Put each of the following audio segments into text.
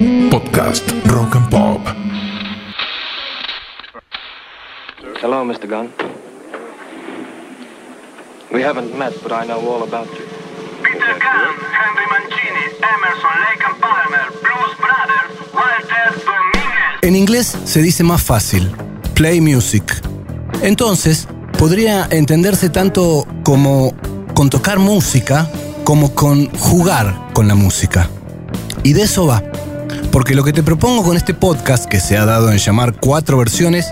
Podcast Rock and Pop. Hello, Mr. Gunn. We haven't met, but I know all about you. Peter Gunn, Henry Mancini, Emerson, Lake and Palmer, Blues Brothers, Walter Dominguez. En inglés se dice más fácil, play music. Entonces, podría entenderse tanto como con tocar música como con jugar con la música. Y de eso va. Porque lo que te propongo con este podcast, que se ha dado en llamar cuatro versiones,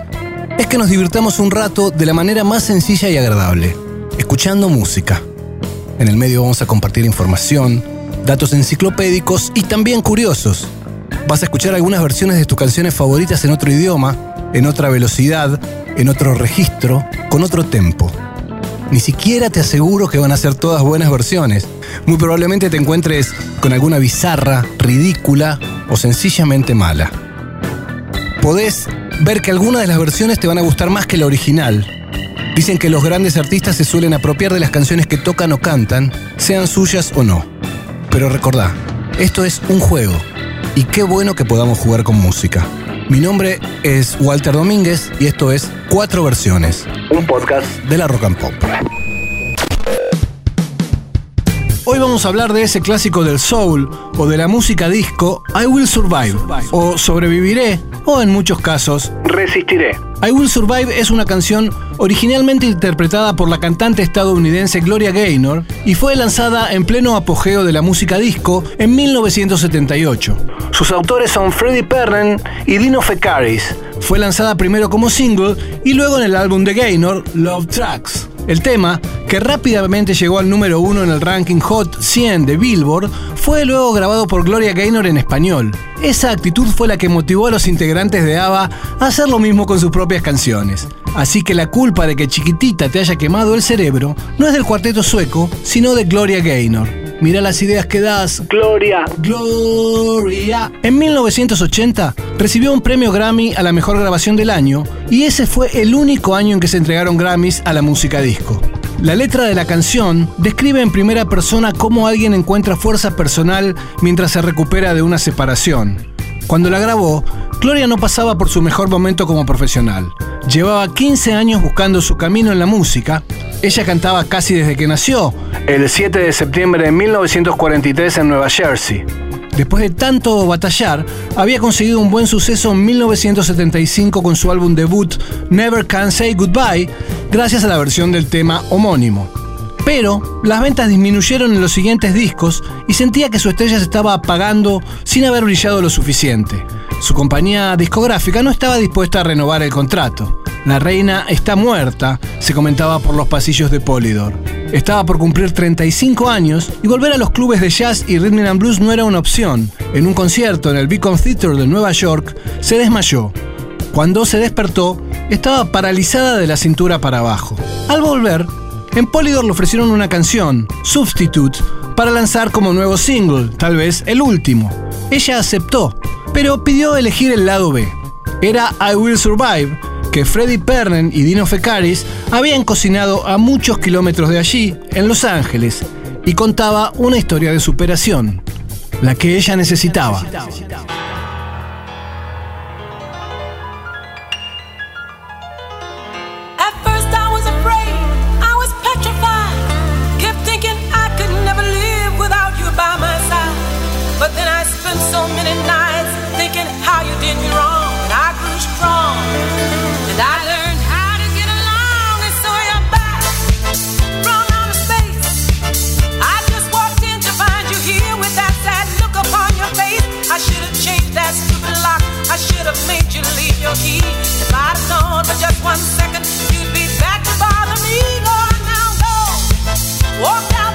es que nos divirtamos un rato de la manera más sencilla y agradable, escuchando música. En el medio vamos a compartir información, datos enciclopédicos y también curiosos. Vas a escuchar algunas versiones de tus canciones favoritas en otro idioma, en otra velocidad, en otro registro, con otro tempo. Ni siquiera te aseguro que van a ser todas buenas versiones. Muy probablemente te encuentres con alguna bizarra, ridícula o sencillamente mala. Podés ver que algunas de las versiones te van a gustar más que la original. Dicen que los grandes artistas se suelen apropiar de las canciones que tocan o cantan, sean suyas o no. Pero recordá, esto es un juego. Y qué bueno que podamos jugar con música. Mi nombre es Walter Domínguez y esto es Cuatro Versiones, un podcast de la Rock and Pop. Hoy vamos a hablar de ese clásico del soul o de la música disco I Will Survive o Sobreviviré o en muchos casos Resistiré. I Will Survive es una canción originalmente interpretada por la cantante estadounidense Gloria Gaynor y fue lanzada en pleno apogeo de la música disco en 1978. Sus autores son Freddie Perren y Dino Fekaris. Fue lanzada primero como single y luego en el álbum de Gaynor, Love Tracks. El tema, que rápidamente llegó al número uno en el ranking Hot 100 de Billboard, fue luego grabado por Gloria Gaynor en español. Esa actitud fue la que motivó a los integrantes de ABBA a hacer lo mismo con sus propias canciones. Así que la culpa de que chiquitita te haya quemado el cerebro no es del cuarteto sueco, sino de Gloria Gaynor. Mira las ideas que das. Gloria. Gloria. En 1980 recibió un premio Grammy a la mejor grabación del año y ese fue el único año en que se entregaron Grammys a la música disco. La letra de la canción describe en primera persona cómo alguien encuentra fuerza personal mientras se recupera de una separación. Cuando la grabó, Gloria no pasaba por su mejor momento como profesional. Llevaba 15 años buscando su camino en la música. Ella cantaba casi desde que nació, el 7 de septiembre de 1943 en Nueva Jersey. Después de tanto batallar, había conseguido un buen suceso en 1975 con su álbum debut Never Can Say Goodbye, gracias a la versión del tema homónimo. Pero las ventas disminuyeron en los siguientes discos y sentía que su estrella se estaba apagando sin haber brillado lo suficiente. Su compañía discográfica no estaba dispuesta a renovar el contrato. La reina está muerta, se comentaba por los pasillos de Polydor. Estaba por cumplir 35 años y volver a los clubes de jazz y rhythm and blues no era una opción. En un concierto en el Beacon Theatre de Nueva York, se desmayó. Cuando se despertó, estaba paralizada de la cintura para abajo. Al volver, en Polydor le ofrecieron una canción, Substitute, para lanzar como nuevo single, tal vez el último. Ella aceptó, pero pidió elegir el lado B. Era I Will Survive, que Freddie Pernen y Dino Fekaris habían cocinado a muchos kilómetros de allí, en Los Ángeles, y contaba una historia de superación, la que ella necesitaba. Should have changed that stupid lock. I should have made you leave your key. If I'd known for just one second, you'd be back to bother me. On now, go. Walk out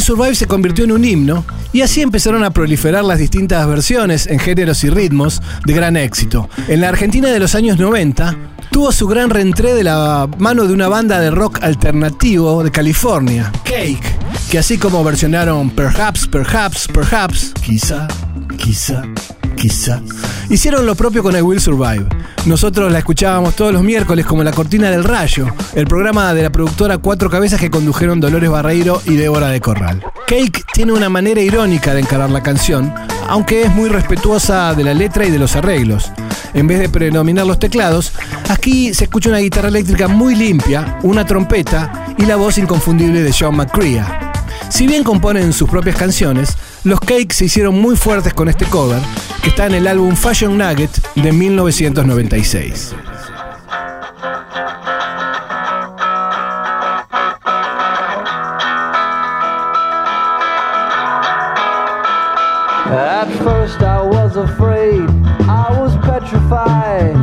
Survive se convirtió en un himno y así empezaron a proliferar las distintas versiones en géneros y ritmos de gran éxito. En la Argentina de los años 90 tuvo su gran reentré de la mano de una banda de rock alternativo de California, Cake, que así como versionaron Perhaps, Perhaps, Perhaps, quizá, quizá, quizá, hicieron lo propio con I Will Survive. Nosotros la escuchábamos todos los miércoles como La Cortina del Rayo, el programa de la productora Cuatro Cabezas que condujeron Dolores Barreiro y Débora de Corral. Cake tiene una manera irónica de encarar la canción, aunque es muy respetuosa de la letra y de los arreglos. En vez de predominar los teclados, aquí se escucha una guitarra eléctrica muy limpia, una trompeta y la voz inconfundible de Sean McCrea. Si bien componen sus propias canciones, los Cake se hicieron muy fuertes con este cover, que está en el álbum Fashion Nugget de 1996. At first I was afraid, I was petrified.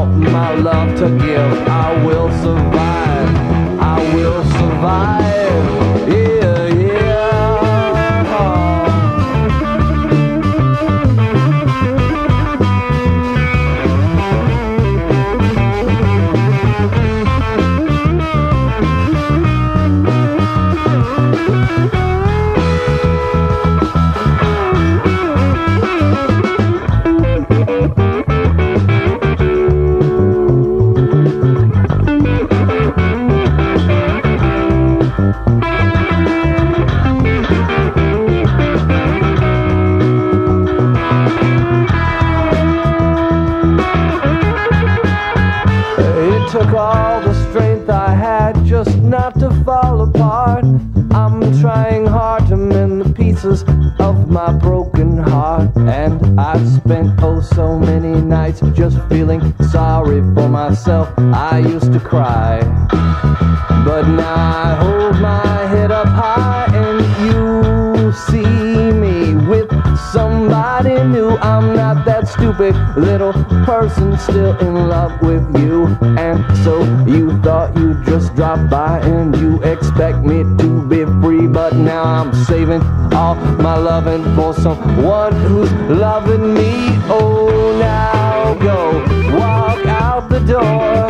all my love to give. I will survive. I will survive. My broken heart. And I've spent oh so many nights just feeling sorry for myself. I used to cry. But now I hold my head up high and you see stupid little person still in love with you. And so you thought you'd just drop by and you expect me to be free. But now I'm saving all my loving for someone who's loving me. Oh, now go walk out the door.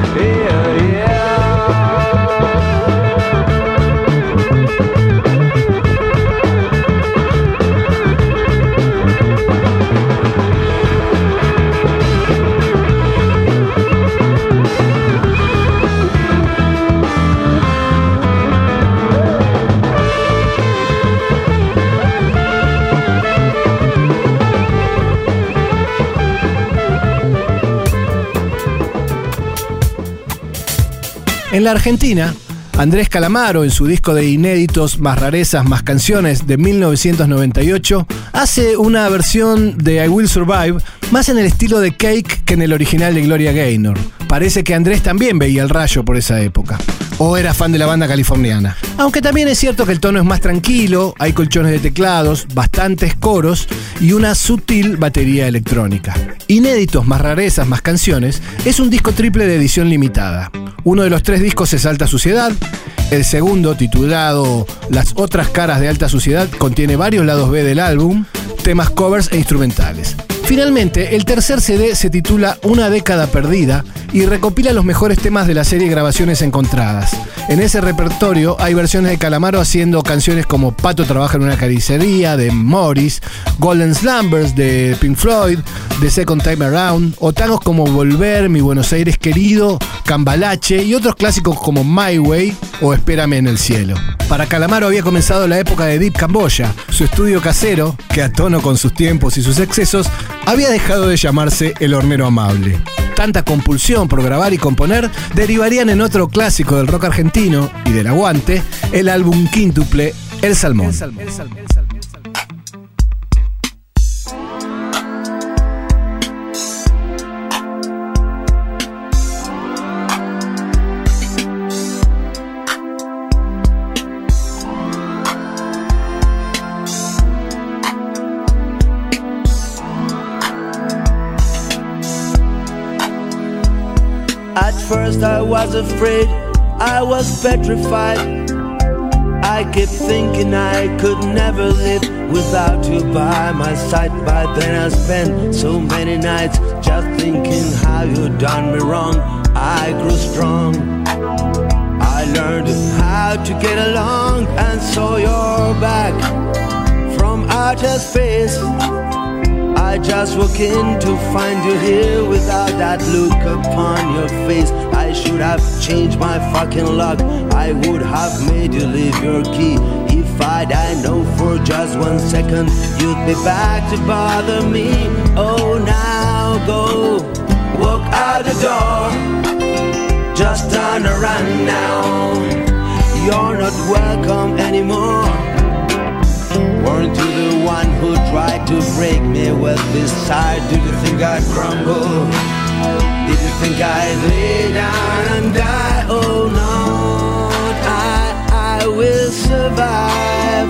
En la Argentina, Andrés Calamaro, en su disco de inéditos Más rarezas, más canciones de 1998, hace una versión de I Will Survive más en el estilo de Cake que en el original de Gloria Gaynor. Parece que Andrés también veía el rayo por esa época. O era fan de la banda californiana. Aunque también es cierto que el tono es más tranquilo, hay colchones de teclados, bastantes coros y una sutil batería electrónica. Inéditos, más rarezas, más canciones, es un disco triple de edición limitada. Uno de los tres discos es Alta Suciedad, el segundo, titulado Las otras caras de Alta Suciedad, contiene varios lados B del álbum, temas covers e instrumentales. Finalmente, el tercer CD se titula Una década perdida y recopila los mejores temas de la serie Grabaciones Encontradas. En ese repertorio hay versiones de Calamaro haciendo canciones como Pato trabaja en una carnicería de Morris, Golden Slumbers de Pink Floyd, The Second Time Around, o tangos como Volver, Mi Buenos Aires querido, Cambalache y otros clásicos como My Way o Espérame en el cielo. Para Calamaro había comenzado la época de Deep Camboya, su estudio casero, que a tono con sus tiempos y sus excesos, había dejado de llamarse El Hornero Amable. Tanta compulsión por grabar y componer derivarían en otro clásico del rock argentino y del aguante, el álbum quíntuple El Salmón. At first I was afraid, I was petrified. I kept thinking I could never live without you by my side. But then I spent so many nights just thinking how you done me wrong. I grew strong. I learned how to get along and saw your back from outer space. I just walk in to find you here without that look upon your face. I should have changed my fucking luck. I would have made you leave your key. If I'd I know for just one second you'd be back to bother me. Oh, now go walk out the door. Just turn around now. You're not welcome anymore. Weren't you the one who tried to break me with this side? Did you think I'd crumble? Did you think I'd lay down and die? Oh no, I, I will survive.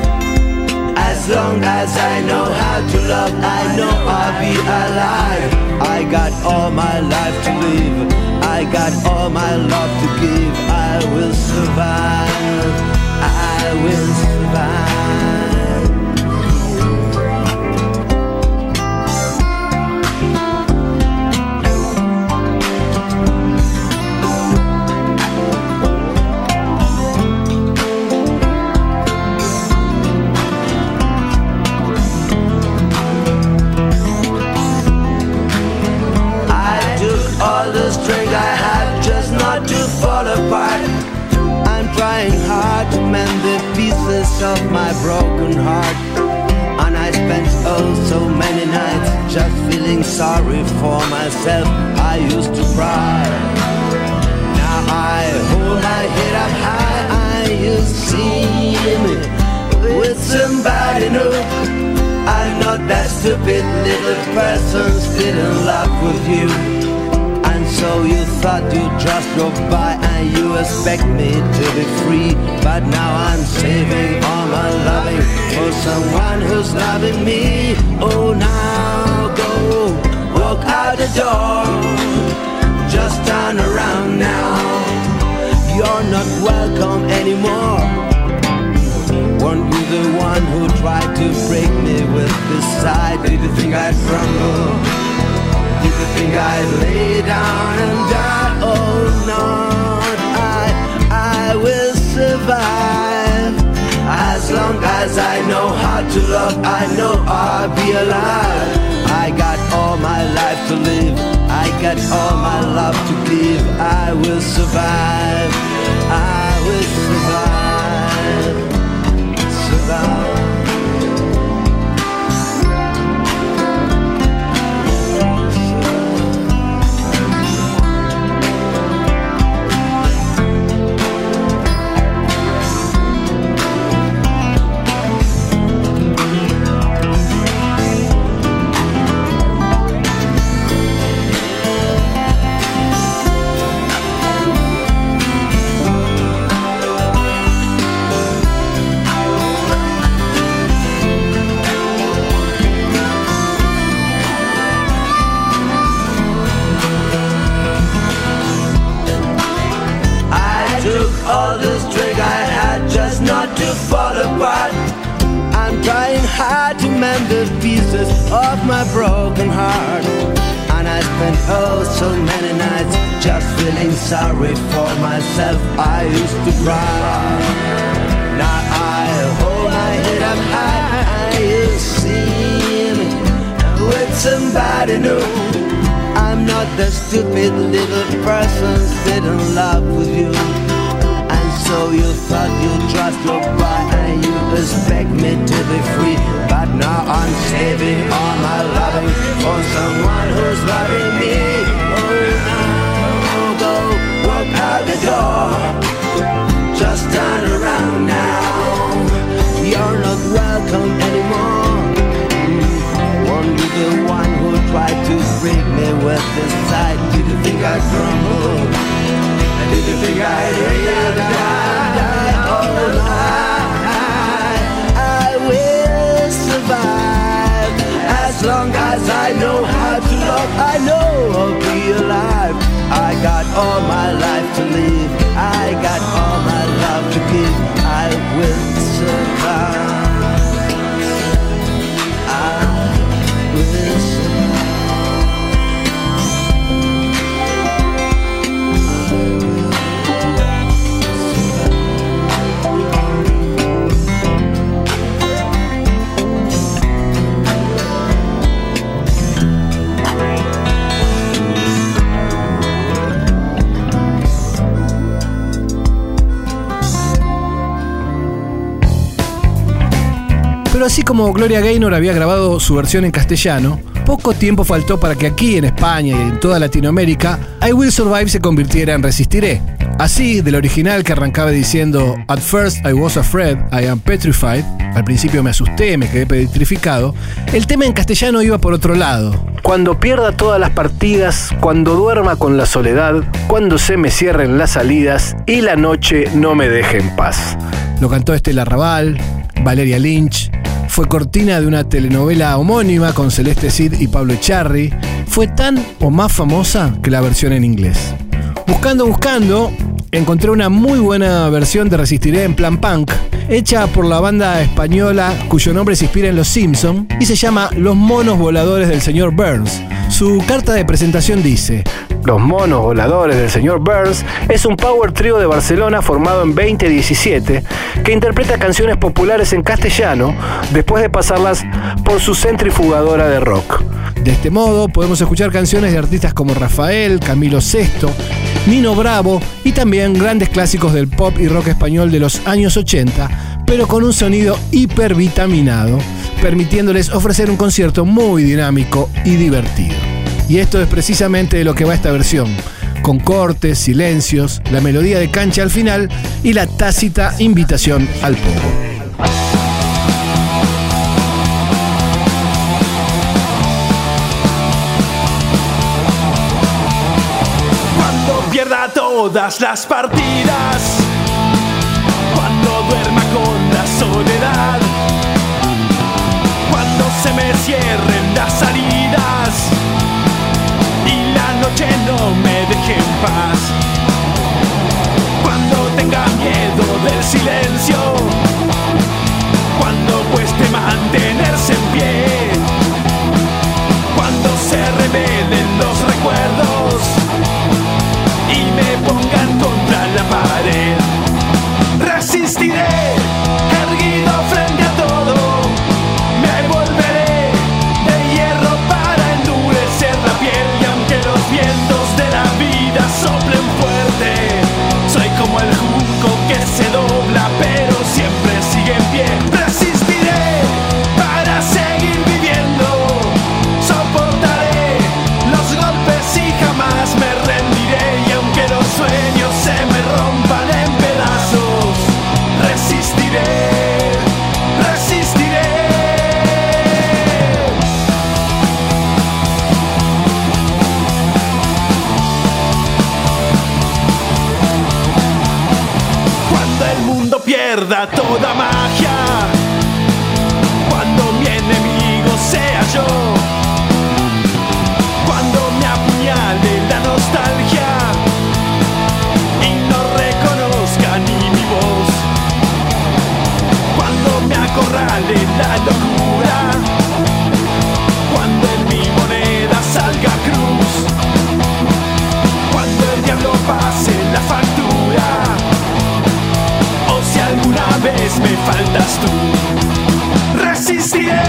As long as I know how to love, I know I'll be alive. I got all my life to live. I got all my love to give. I will survive. I will survive. Of my broken heart. And I spent oh so many nights just feeling sorry for myself. I used to cry. Now I hold my head up high. I you see me with somebody new. I'm not that stupid little person still in love with you. So you thought you'd just go by and you expect me to be free. But now I'm saving all my loving for someone who's loving me. Oh, now go walk out the door. Just turn around now. You're not welcome anymore. Weren't you the one who tried to break me with this side? Did you think I'd crumble? Think I'd lay down and die? Oh no, I, I will survive. As long as I know how to love, I know I'll be alive. I got all my life to live. I got all my love to give. I will survive. I will survive. Somebody new. I'm not the stupid little person sitting in love with you. And so you thought you trust your boy and you expect me to be free. But now I'm saving all my loving for someone who's loving me. Oh, now go walk out the door. Just turn around now. You're not welcome anymore. The one who tried to break me with this side. Did you think I'd crumble? Did you think I'd really die? Oh, I, I will survive as long as I know how to love. I know I'll be alive. I got all my life to live. I got all Pero así como Gloria Gaynor había grabado su versión en castellano, poco tiempo faltó para que aquí en España y en toda Latinoamérica I Will Survive se convirtiera en Resistiré. Así, del original que arrancaba diciendo At first I was afraid, I am petrified, al principio me asusté, me quedé petrificado, el tema en castellano iba por otro lado. Cuando pierda todas las partidas, cuando duerma con la soledad, cuando se me cierren las salidas y la noche no me deje en paz. Lo cantó Estela Raval, Valeria Lynch, fue cortina de una telenovela homónima con Celeste Cid y Pablo Echarri. Fue tan o más famosa que la versión en inglés. Buscando, buscando, encontré una muy buena versión de Resistiré en plan punk, hecha por la banda española cuyo nombre se inspira en Los Simpson y se llama Los monos voladores del señor Burns. Su carta de presentación dice, Los monos voladores del señor Burns es un power trio de Barcelona formado en 2017 que interpreta canciones populares en castellano después de pasarlas por su centrifugadora de rock. De este modo podemos escuchar canciones de artistas como Rafael, Camilo VI, Nino Bravo y también grandes clásicos del pop y rock español de los años 80, pero con un sonido hipervitaminado, permitiéndoles ofrecer un concierto muy dinámico y divertido. Y esto es precisamente de lo que va esta versión, con cortes, silencios, la melodía de cancha al final y la tácita invitación al pierda todas las partidas, cuando duerma noche no me deje en paz, cuando tenga miedo del silencio, pierda toda magia, me faltas tú, resistiré,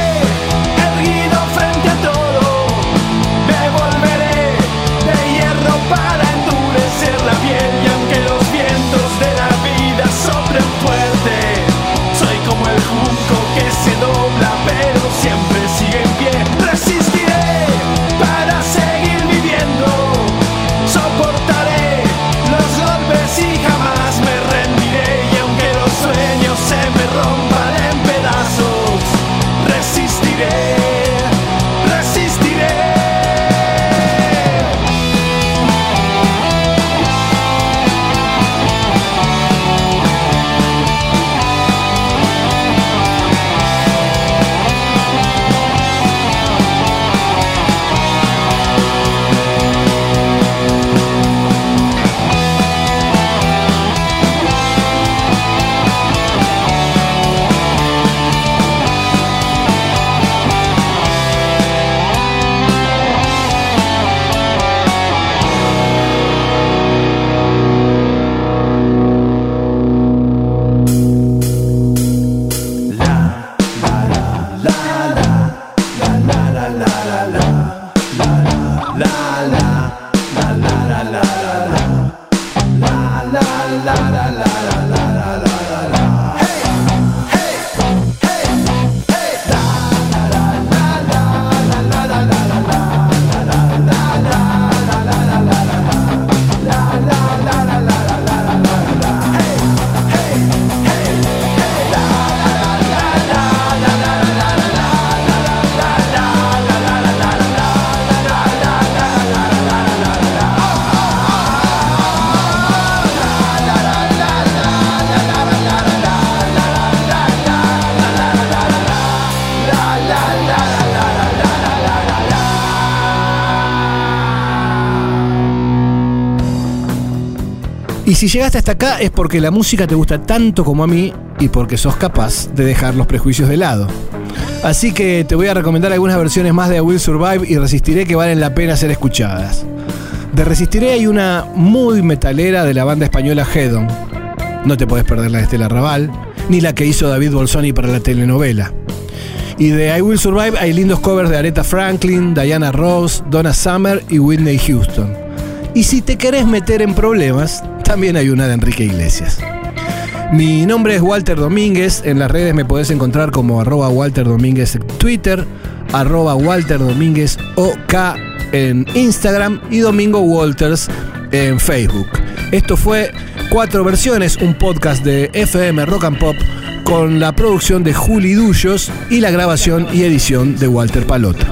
si llegaste hasta acá es porque la música te gusta tanto como a mí y porque sos capaz de dejar los prejuicios de lado. Así que te voy a recomendar algunas versiones más de I Will Survive y Resistiré que valen la pena ser escuchadas. De Resistiré hay una muy metalera de la banda española Hedon. No te podés perder la de Estela Raval, ni la que hizo David Bolsoni para la telenovela. Y de I Will Survive hay lindos covers de Aretha Franklin, Diana Ross, Donna Summer y Whitney Houston. Y si te querés meter en problemas, también hay una de Enrique Iglesias. Mi nombre es Walter Domínguez, en las redes me podés encontrar como arroba Walter Domínguez en Twitter, arroba Walter Domínguez OK en Instagram y Domingo Walters en Facebook. Esto fue Cuatro Versiones, un podcast de FM Rock and Pop con la producción de Juli Dullos y la grabación y edición de Walter Palota.